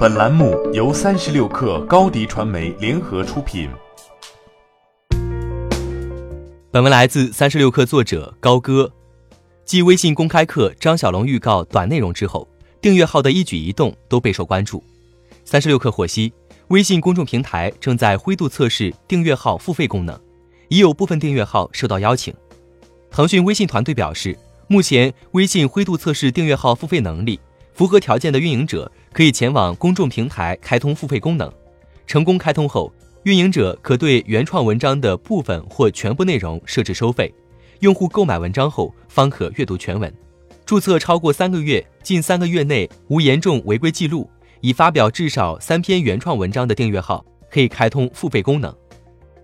本栏目由三十六氪高低传媒联合出品。本文来自三十六氪作者高歌。继微信公开课张小龙预告短内容之后，订阅号的一举一动都备受关注。三十六氪获悉，微信公众平台正在灰度测试订阅号付费功能，已有部分订阅号受到邀请。腾讯微信团队表示，目前微信灰度测试订阅号付费能力。符合条件的运营者可以前往公众平台开通付费功能。成功开通后，运营者可对原创文章的部分或全部内容设置收费。用户购买文章后方可阅读全文。注册超过三个月，近三个月内无严重违规记录，已发表至少三篇原创文章的订阅号可以开通付费功能。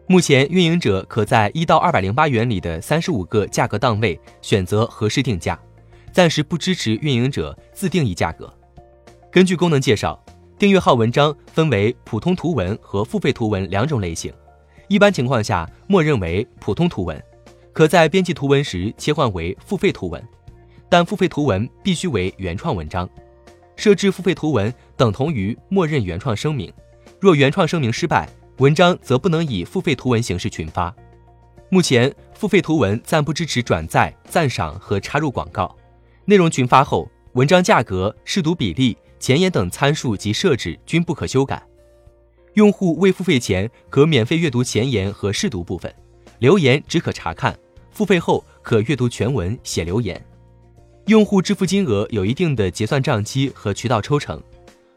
目前，运营者可在一到二百零八元里的三十五个价格档位选择合适定价。暂时不支持运营者自定义价格。根据功能介绍，订阅号文章分为普通图文和付费图文两种类型。一般情况下，默认为普通图文，可在编辑图文时切换为付费图文，但付费图文必须为原创文章。设置付费图文等同于默认原创声明。若原创声明失败，文章则不能以付费图文形式群发。目前，付费图文暂不支持转载、赞赏和插入广告。内容群发后，文章价格、试读比例、前言等参数及设置均不可修改。用户未付费前可免费阅读前言和试读部分，留言只可查看；付费后可阅读全文、写留言。用户支付金额有一定的结算账期和渠道抽成，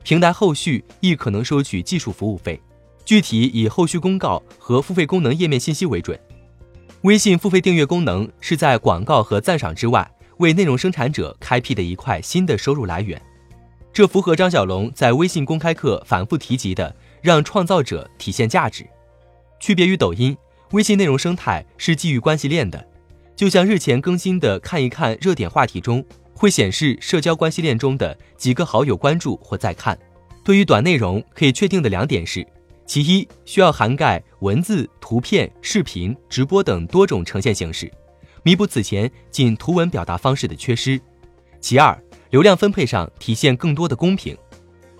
平台后续亦可能收取技术服务费，具体以后续公告和付费功能页面信息为准。微信付费订阅功能是在广告和赞赏之外。为内容生产者开辟的一块新的收入来源，这符合张小龙在微信公开课反复提及的让创造者体现价值。区别于抖音，微信内容生态是基于关系链的，就像日前更新的看一看热点话题中会显示社交关系链中的几个好友关注或在看。对于短内容，可以确定的两点是：其一，需要涵盖文字、图片、视频、直播等多种呈现形式。弥补此前仅图文表达方式的缺失。其二，流量分配上体现更多的公平。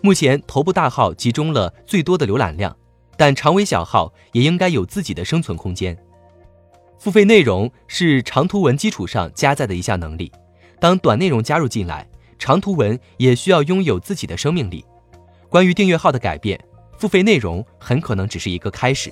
目前头部大号集中了最多的浏览量，但长尾小号也应该有自己的生存空间。付费内容是长图文基础上加载的一项能力，当短内容加入进来，长图文也需要拥有自己的生命力。关于订阅号的改变，付费内容很可能只是一个开始。